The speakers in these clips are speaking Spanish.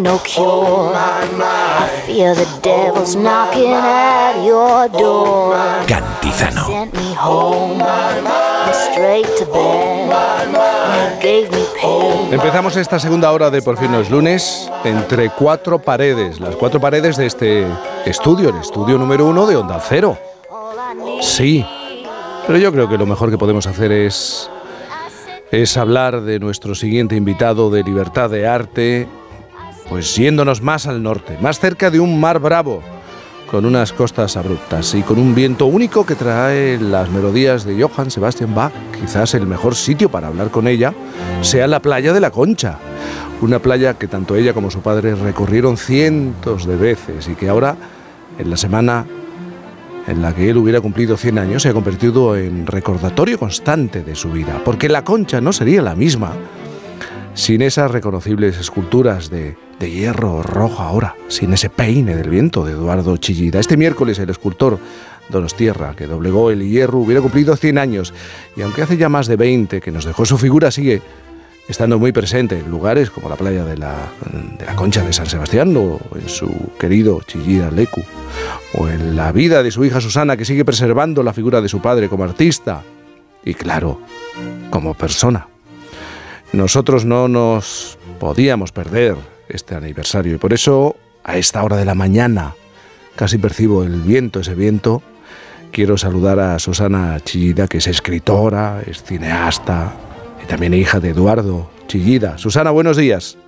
ain't no cure. I fear the devil's knocking at your door. Cantizano. Sent me home and straight to bed. Gave me pain. Empezamos esta segunda hora de Por fin no es lunes entre cuatro paredes, las cuatro paredes de este estudio, el estudio número uno de Onda Cero. Sí, pero yo creo que lo mejor que podemos hacer es, es hablar de nuestro siguiente invitado de Libertad de Arte, pues yéndonos más al norte, más cerca de un mar bravo, con unas costas abruptas y con un viento único que trae las melodías de Johann Sebastian Bach. Quizás el mejor sitio para hablar con ella sea la playa de la Concha, una playa que tanto ella como su padre recorrieron cientos de veces y que ahora, en la semana en la que él hubiera cumplido 100 años, se ha convertido en recordatorio constante de su vida, porque la concha no sería la misma sin esas reconocibles esculturas de, de hierro rojo ahora, sin ese peine del viento de Eduardo Chillida. Este miércoles el escultor Donostierra, que doblegó el hierro, hubiera cumplido 100 años, y aunque hace ya más de 20 que nos dejó su figura, sigue estando muy presente en lugares como la playa de la, de la Concha de San Sebastián o en su querido Chillida Lecu, o en la vida de su hija Susana, que sigue preservando la figura de su padre como artista y, claro, como persona. Nosotros no nos podíamos perder este aniversario y por eso, a esta hora de la mañana, casi percibo el viento, ese viento, quiero saludar a Susana Chillida, que es escritora, es cineasta, y también hija de Eduardo Chillida. Susana, buenos días.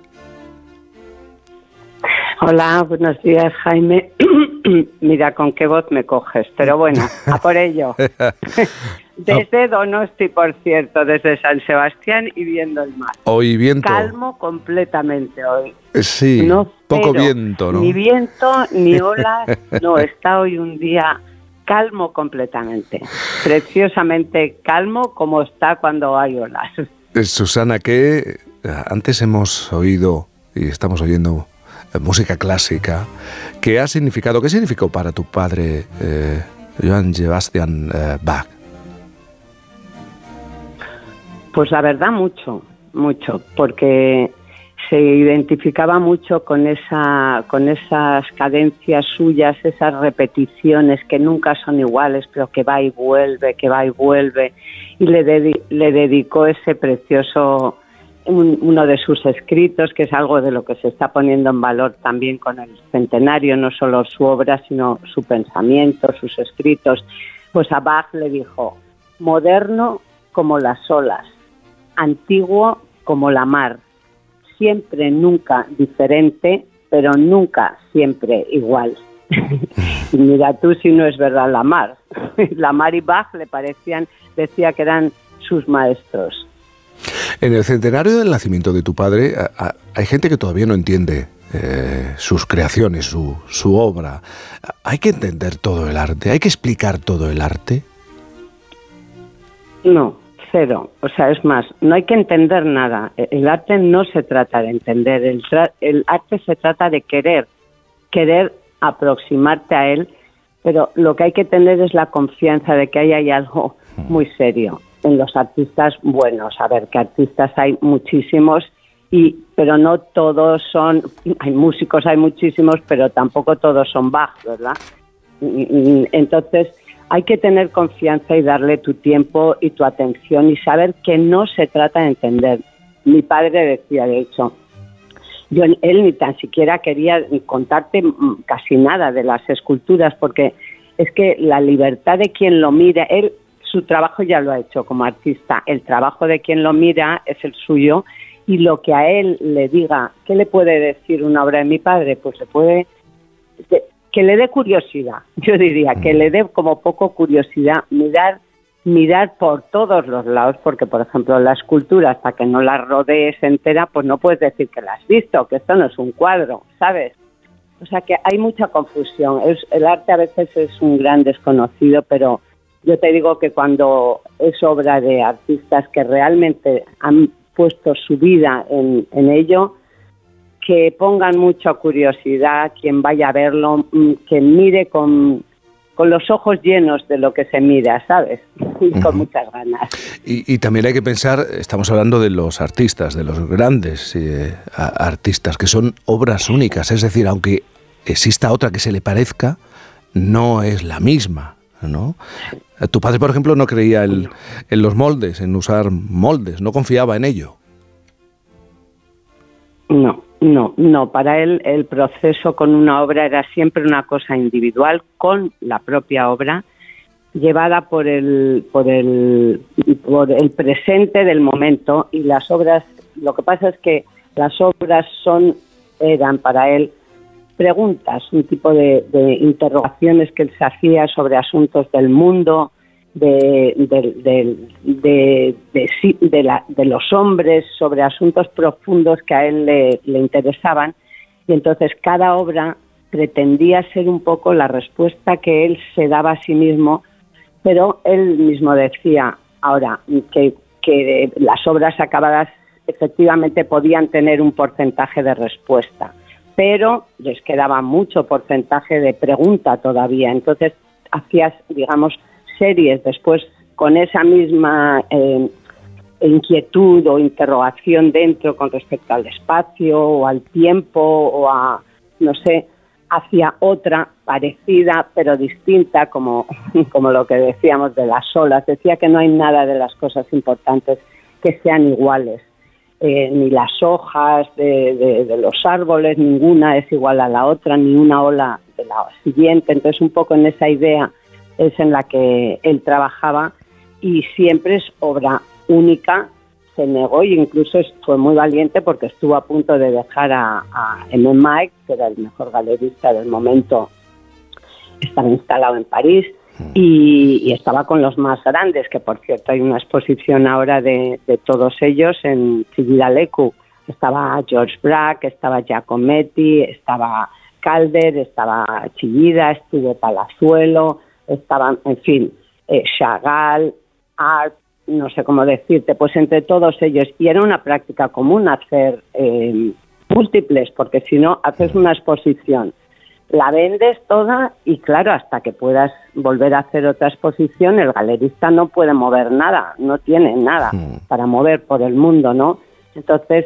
Hola, buenos días, Jaime. Mira con qué voz me coges, pero bueno, a por ello. Desde Donosti, por cierto, desde San Sebastián y viendo el mar. Hoy viento. Calmo completamente hoy. Sí, No poco viento, ¿no? Ni viento, ni olas. No, está hoy un día calmo completamente. Preciosamente calmo como está cuando hay olas. Eh, Susana, que eh, antes hemos oído y estamos oyendo música clásica, ¿qué ha significado, qué significó para tu padre eh, Johann Sebastian eh, Bach? Pues la verdad mucho, mucho, porque se identificaba mucho con esa, con esas cadencias suyas, esas repeticiones que nunca son iguales, pero que va y vuelve, que va y vuelve, y le, le dedicó ese precioso un- uno de sus escritos, que es algo de lo que se está poniendo en valor también con el centenario, no solo su obra, sino su pensamiento, sus escritos. Pues a Bach le dijo, moderno como las olas, antiguo como la mar, siempre, nunca diferente, pero nunca siempre igual. y mira tú si no es verdad la mar. la mar y Bach le parecían, decía que eran sus maestros. En el centenario del nacimiento de tu padre hay gente que todavía no entiende eh, sus creaciones, su, su obra. Hay que entender todo el arte, hay que explicar todo el arte. No, cero. O sea, es más, no hay que entender nada. E- El arte no se trata de entender, el, el arte se trata de querer, querer aproximarte a él, pero lo que hay que tener es la confianza de que ahí hay algo muy serio en los artistas buenos. A ver, que artistas hay muchísimos, y, pero no todos son, hay músicos, hay muchísimos, pero tampoco todos son Bach, ¿verdad? Mm, Entonces, hay que tener confianza y darle tu tiempo y tu atención y saber que no se trata de entender. Mi padre decía, de hecho, yo, él ni tan siquiera quería contarte casi nada de las esculturas porque es que la libertad de quien lo mira, él su trabajo ya lo ha hecho como artista, el trabajo de quien lo mira es el suyo y lo que a él le diga, ¿qué le puede decir una obra de mi padre? Pues le puede que, le dé curiosidad, yo diría, que le dé como poco curiosidad mirar mirar por todos los lados, porque por ejemplo la escultura hasta que no la rodees entera, pues no puedes decir que la has visto, que esto no es un cuadro, ¿sabes? O sea que hay mucha confusión. Es, el arte a veces es un gran desconocido, pero yo te digo que cuando es obra de artistas que realmente han puesto su vida en, en ello, que pongan mucha curiosidad, quien vaya a verlo, mm, que mire con, con los ojos llenos de lo que se mira, ¿sabes? con muchas ganas. Y, también hay que pensar, estamos hablando de los artistas, de los grandes eh, artistas, que son obras únicas, es decir, aunque exista otra que se le parezca, no es la misma, ¿no? Tu padre, por ejemplo, no creía en los moldes, en usar moldes, no confiaba en ello. No, no, no. Para él el proceso con una obra era siempre una cosa individual, con la propia obra, llevada por el, por el, por el presente del momento y las obras. Lo que pasa es que las obras son eran para él preguntas, un tipo de, de interrogaciones que él se hacía sobre asuntos del mundo, de, de, de, los hombres, sobre asuntos profundos que a él le, interesaban. Y entonces cada obra pretendía ser un poco la respuesta que él se daba a sí mismo, pero él mismo decía ahora que, que las obras acabadas efectivamente podían tener un porcentaje de respuesta, pero les quedaba mucho porcentaje de pregunta todavía. Entonces hacías, digamos, series después con esa misma eh, inquietud o interrogación dentro con respecto al espacio o al tiempo o a, no sé, hacia otra parecida pero distinta, como, como lo que decíamos de las olas. Decía que no hay nada de las cosas importantes que sean iguales. Eh, ni las hojas de, los árboles, ninguna es igual a la otra, ni una ola de la siguiente. Entonces, un poco en esa idea es en la que él trabajaba y siempre es obra única. Se negó e incluso fue muy valiente porque estuvo a punto de dejar a, M. Mike, que era el mejor galerista del momento, estaba instalado en París mm. y, estaba con los más grandes, que por cierto hay una exposición ahora de, todos ellos en Lecu. Estaba George Braque, estaba Giacometti, estaba Calder, estaba Chillida, estuvo Palazuelo, estaban, en fin, eh, Chagall, Art, no sé cómo decirte, pues entre todos ellos. Y era una práctica común hacer eh, múltiples, porque si no, haces una exposición, la vendes toda y claro, hasta que puedas volver a hacer otra exposición, el galerista no puede mover nada, no tiene nada hmm. para mover por el mundo, ¿no? Entonces,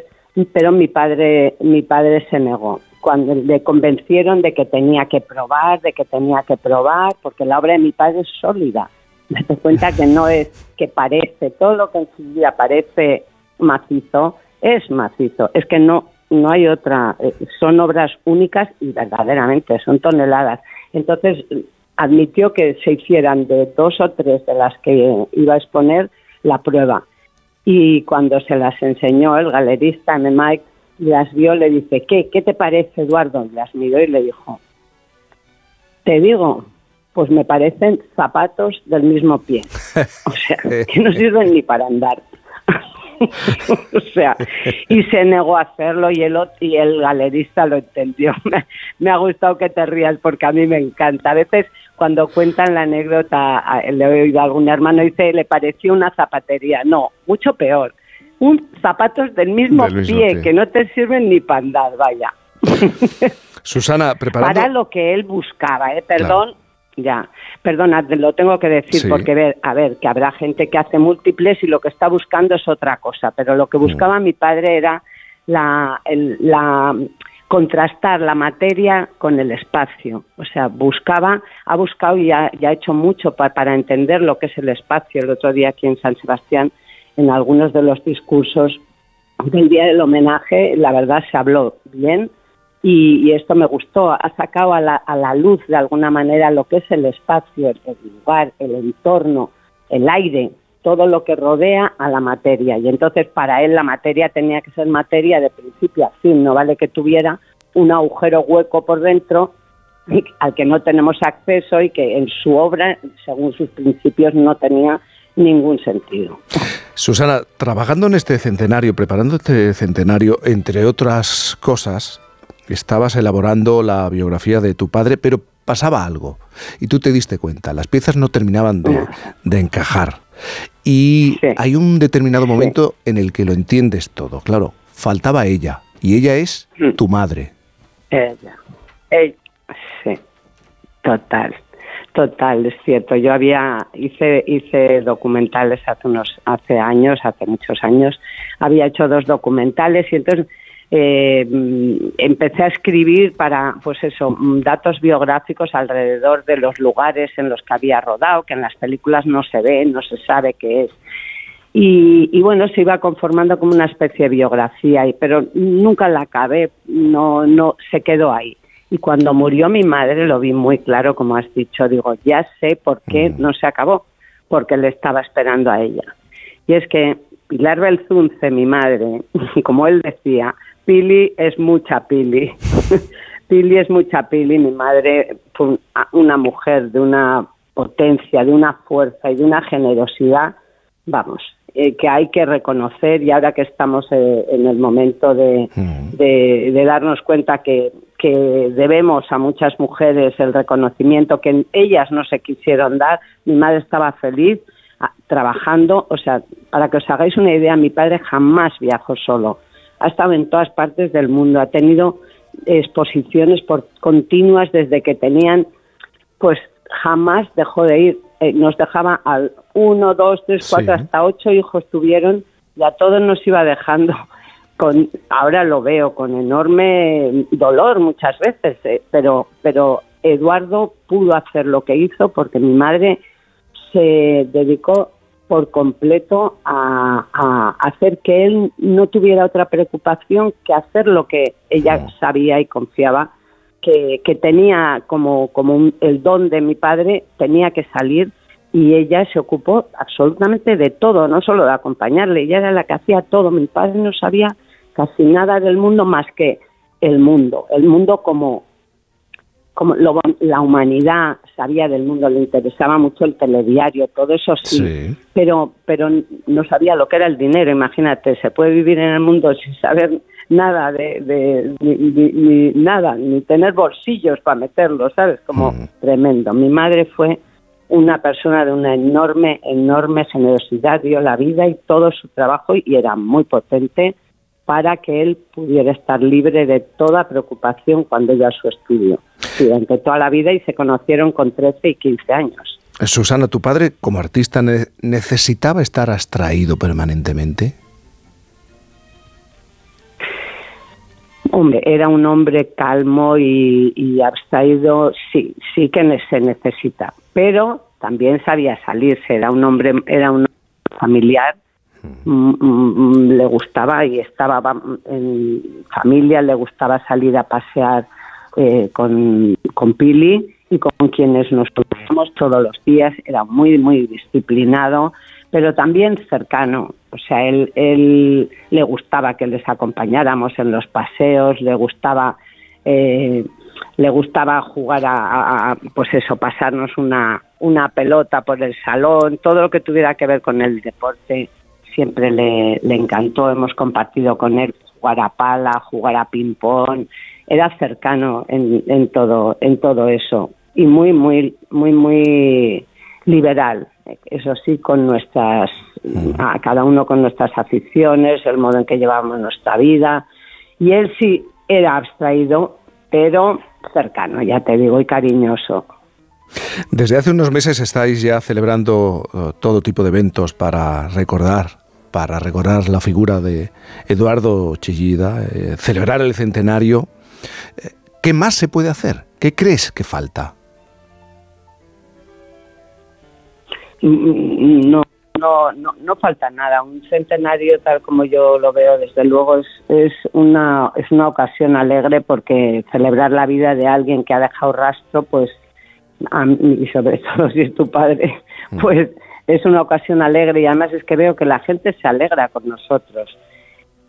pero mi padre, mi padre se negó cuando le convencieron de que tenía que probar, de que tenía que probar, porque la obra de mi padre es sólida. Me doy cuenta que no es que parece, todo lo que en su vida parece macizo, es macizo. Es que no, no hay otra, eh, son obras únicas y verdaderamente son toneladas. Entonces admitió que se hicieran de dos o tres de las que iba a exponer la prueba. Y cuando se las enseñó el galerista M. Mike, las vio, le dice, ¿qué? ¿Qué te parece, Eduardo? Las miró y le dijo, te digo, pues me parecen zapatos del mismo pie. O sea, que no sirven ni para andar. o sea, y se negó a hacerlo y el, y el galerista lo entendió. Me, ha gustado que te rías porque a mí me encanta. A veces cuando cuentan la anécdota, le he oído a algún hermano dice, le pareció una zapatería. No, mucho peor un zapatos del mismo, pie, que no te sirven ni para andar, vaya. Susana, preparando... Para lo que él buscaba, ¿eh? Perdón, ya. Perdona, lo tengo que decir porque, ver, a ver, que habrá gente que hace múltiples y lo que está buscando es otra cosa, pero lo que buscaba mm. mi padre era la, la contrastar la materia con el espacio. O sea, buscaba, ha buscado y ha, ha hecho mucho para entender lo que es el espacio. El otro día aquí en San Sebastián en algunos de los discursos del día del homenaje, la verdad se habló bien y, esto me gustó. Ha sacado a la, luz de alguna manera lo que es el espacio, el, lugar, el entorno, el aire, todo lo que rodea a la materia. Y entonces para él la materia tenía que ser materia de principio a fin, no vale que tuviera un agujero hueco por dentro al que no tenemos acceso y que en su obra, según sus principios, no tenía ningún sentido. Susana, trabajando en este centenario, preparando este centenario, entre otras cosas, estabas elaborando la biografía de tu padre, pero pasaba algo y tú te diste cuenta, las piezas no terminaban de, encajar. Y hay un determinado momento en el que lo entiendes todo. Claro, faltaba ella y ella es mm. tu madre. Ella. ella. Sí, total Total, es cierto. Yo había hice hice documentales hace unos hace años, hace muchos años. Había hecho dos documentales y entonces eh, empecé a escribir para, pues eso, datos biográficos alrededor de los lugares en los que había rodado, que en las películas no se ve, no se sabe qué es. Y, bueno, se iba conformando como una especie de biografía, pero nunca la acabé, no, no, se quedó ahí. Y cuando murió mi madre lo vi muy claro, como has dicho, digo, ya sé por qué no se acabó, porque le estaba esperando a ella. Y es que Pilar Belzunce, mi madre, como él decía, Pili es mucha Pili. Pili es mucha Pili. Mi madre fue una mujer de una potencia, de una fuerza y de una generosidad, vamos, eh, que hay que reconocer y ahora que estamos eh, en el momento mm. de, de, darnos cuenta que, que, debemos a muchas mujeres el reconocimiento que ellas no se quisieron dar, mi madre estaba feliz trabajando, o sea, para que os hagáis una idea, mi padre jamás viajó solo ha estado en todas partes del mundo, ha tenido exposiciones por continuas desde que tenían, pues jamás dejó de ir. Eh, nos dejaba al uno, dos, tres, cuatro, hasta ocho hijos tuvieron y a todos nos iba dejando. Con, ahora lo veo con enorme dolor muchas veces, eh, pero, pero Eduardo pudo hacer lo que hizo porque mi madre se dedicó por completo a, hacer que él no tuviera otra preocupación que hacer lo que ella sabía y confiaba que, tenía como, como el don de mi padre, tenía que salir y ella se ocupó absolutamente de todo, no solo de acompañarle, ella era la que hacía todo. Mi padre no sabía casi nada del mundo más que el mundo, el mundo como, como la humanidad sabía del mundo, le interesaba mucho el telediario, todo eso sí, pero pero no sabía lo que era el dinero, imagínate, se puede vivir en el mundo sin saber nada de, ni, nada, ni tener bolsillos para meterlo, ¿sabes? Como mm. tremendo. Mi madre fue una persona de una enorme, enorme generosidad, dio la vida y todo su trabajo y era muy potente para que él pudiera estar libre de toda preocupación cuando iba a su estudio durante toda la vida y se conocieron con 13 y 15 años. Susana, ¿tu padre como artista necesitaba estar abstraído permanentemente? Hombre, era un hombre calmo y, abstraído, sí, sí que se necesita, pero también sabía salirse, era un hombre, era un familiar Mm, mm, le gustaba y estaba en familia, le gustaba salir a pasear eh, con, con Pili y con quienes nos conocemos todos los días. Era muy, muy disciplinado, pero también cercano. O sea, él, él le gustaba que les acompañáramos en los paseos, le gustaba. Eh, le gustaba jugar a, a, pues eso, pasarnos una, una pelota por el salón, todo lo que tuviera que ver con el deporte siempre le, encantó, hemos compartido con él jugar a pala, jugar a ping-pong, era cercano en, todo, en todo eso y muy, muy, muy, muy liberal, eso sí, con nuestras, a cada uno con nuestras aficiones, el modo en que llevamos nuestra vida. Y él sí era abstraído, pero cercano, ya te digo, y cariñoso. Desde hace unos meses estáis ya celebrando uh, todo tipo de eventos para recordar para recordar la figura de Eduardo Chillida, eh, celebrar el centenario. Eh, ¿Qué más se puede hacer? ¿Qué crees que falta? Mm, no, no, no, falta nada. Un centenario, tal como yo lo veo, desde luego es, es, una, es una ocasión alegre porque celebrar la vida de alguien que ha dejado rastro, pues, y sobre todo si es tu padre, mm. pues es una ocasión alegre y además es que veo que la gente se alegra con nosotros.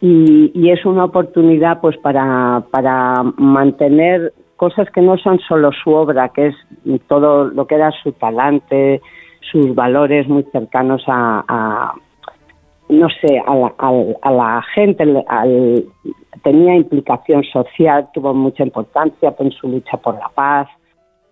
Y, es una oportunidad pues para, para mantener cosas que no son solo su obra, que es todo lo que era su talante, sus valores muy cercanos a, no sé, a la, a, la gente, tenía implicación social, tuvo mucha importancia en su lucha por la paz,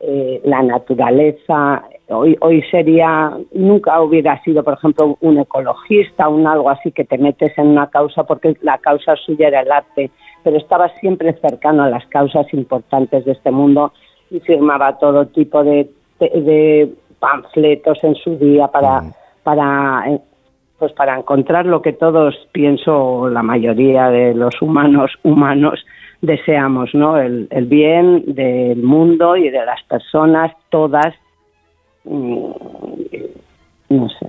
eh, la naturaleza. Hoy, hoy sería, nunca hubiera sido, por ejemplo, un ecologista, un algo así que te metes en una causa porque la causa suya era el arte, pero estaba siempre cercano a las causas importantes de este mundo y firmaba todo tipo de de, panfletos en su día para, mm. para, eh, pues para encontrar lo que todos, pienso, la mayoría de los humanos, humanos, deseamos, ¿no? El, el bien del mundo y de las personas, todas, no sé.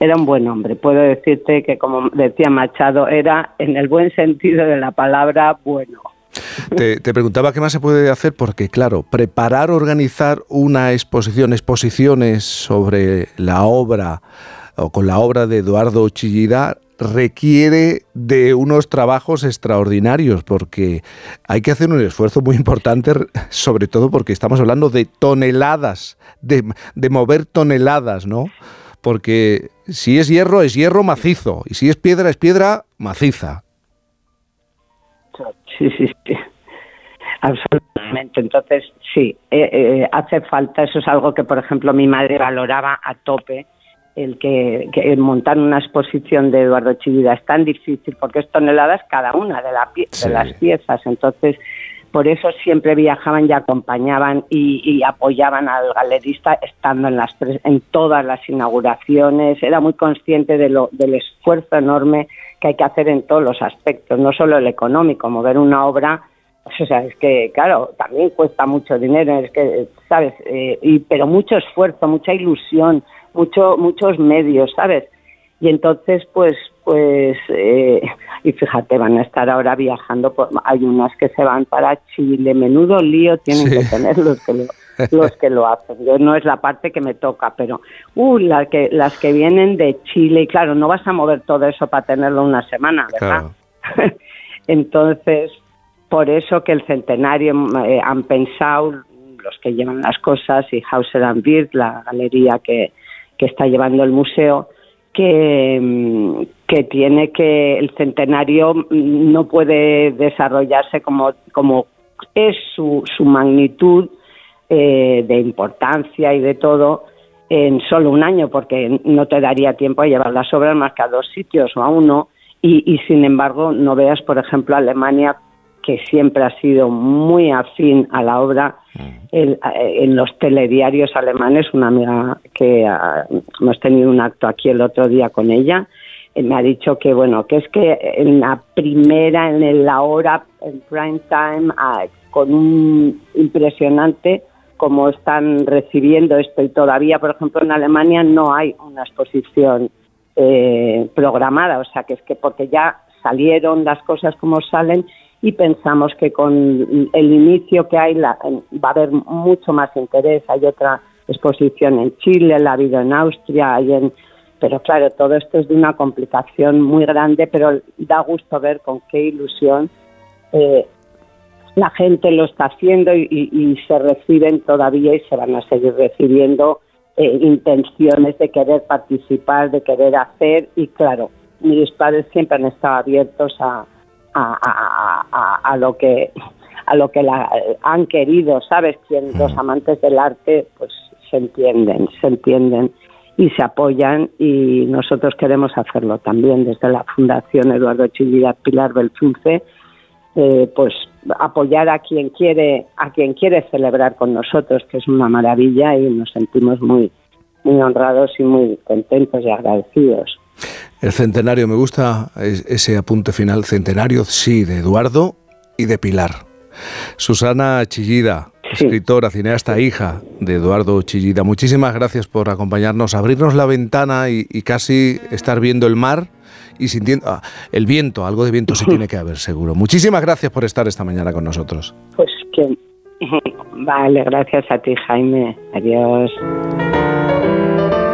Era un buen hombre. Puedo decirte que, como decía Machado, era en el buen sentido de la palabra bueno. Te, preguntaba qué más se puede hacer porque, claro, preparar, organizar una exposición, exposiciones sobre la obra o con la obra de Eduardo Chillida requiere de unos trabajos extraordinarios porque hay que hacer un esfuerzo muy importante, sobre todo porque estamos hablando de toneladas, de, de mover toneladas, ¿no? Porque si es hierro, es hierro macizo, y si es piedra, es piedra maciza. Sí, sí, sí. Absolutamente. Entonces, sí, eh, eh, hace falta, eso es algo que, por ejemplo, mi madre valoraba a tope, el que, montar una exposición de Eduardo Chivida es tan difícil porque es toneladas cada una de, de las piezas. Entonces, por eso siempre viajaban y acompañaban y, apoyaban al galerista estando en, las, en todas las inauguraciones. Era muy consciente de lo, del esfuerzo enorme que hay que hacer en todos los aspectos, no solo el económico, mover una obra. Pues, o sea, es que, claro, también cuesta mucho dinero, es que, ¿sabes? Eh, y, pero mucho esfuerzo, mucha ilusión, mucho, muchos medios, ¿sabes? Y entonces, pues, pues, eh, y fíjate, van a estar ahora viajando, por, hay unas que se van para Chile, menudo lío tienen que tener los que lo, los que lo hacen. Yo no es la parte que me toca, pero, uh, la que, las que vienen de Chile, y claro, no vas a mover todo eso para tenerlo una semana, ¿verdad? entonces, por eso que el centenario eh, han pensado los que llevan las cosas y Hauser and Bird, la galería que, que está llevando el museo, que, mm, que tiene que el centenario no puede desarrollarse como, como es su, su magnitud eh, de importancia y de todo en solo un año, porque no te daría tiempo a llevar las obras más que a dos sitios o a uno. Y, y sin embargo, no veas, por ejemplo, Alemania que siempre ha sido muy afín a la obra. Eh, en los telediarios alemanes, una amiga que ah, hemos tenido un acto aquí el otro día con ella, eh, me ha dicho que bueno, que es que en la primera, en la hora, en prime time, ah, con un impresionante como están recibiendo esto. Y todavía, por ejemplo, en Alemania no hay una exposición eh, programada, o sea que es que porque ya salieron las cosas como salen y pensamos que con el inicio que hay va a haber mucho más interés. Hay otra exposición en Chile, la ha habido en Austria, hay en, pero claro, todo esto es de una complicación muy grande, pero da gusto ver con qué ilusión eh, la gente lo está haciendo y, se reciben todavía y se van a seguir recibiendo eh, intenciones de querer participar, de querer hacer y claro, mis padres siempre han estado abiertos a, a, lo que a lo que la, han querido, ¿sabes? Quien los amantes del arte pues se entienden, se entienden y se apoyan y nosotros queremos hacerlo también desde la Fundación Eduardo Chillida Pilar Belfunce, eh, pues apoyar a quien quiere a quien quiere celebrar con nosotros, que es una maravilla y nos sentimos muy muy honrados y muy contentos y agradecidos. El centenario, me gusta ese apunte final, centenario, sí, de Eduardo y de Pilar. Susana Chillida, escritora, cineasta, hija de Eduardo Chillida. Muchísimas gracias por acompañarnos, abrirnos la ventana y, casi estar viendo el mar y sintiendo ah, el viento, algo de viento se tiene que haber seguro. Muchísimas gracias por estar esta mañana con nosotros. Pues que vale, gracias a ti Jaime. Adiós.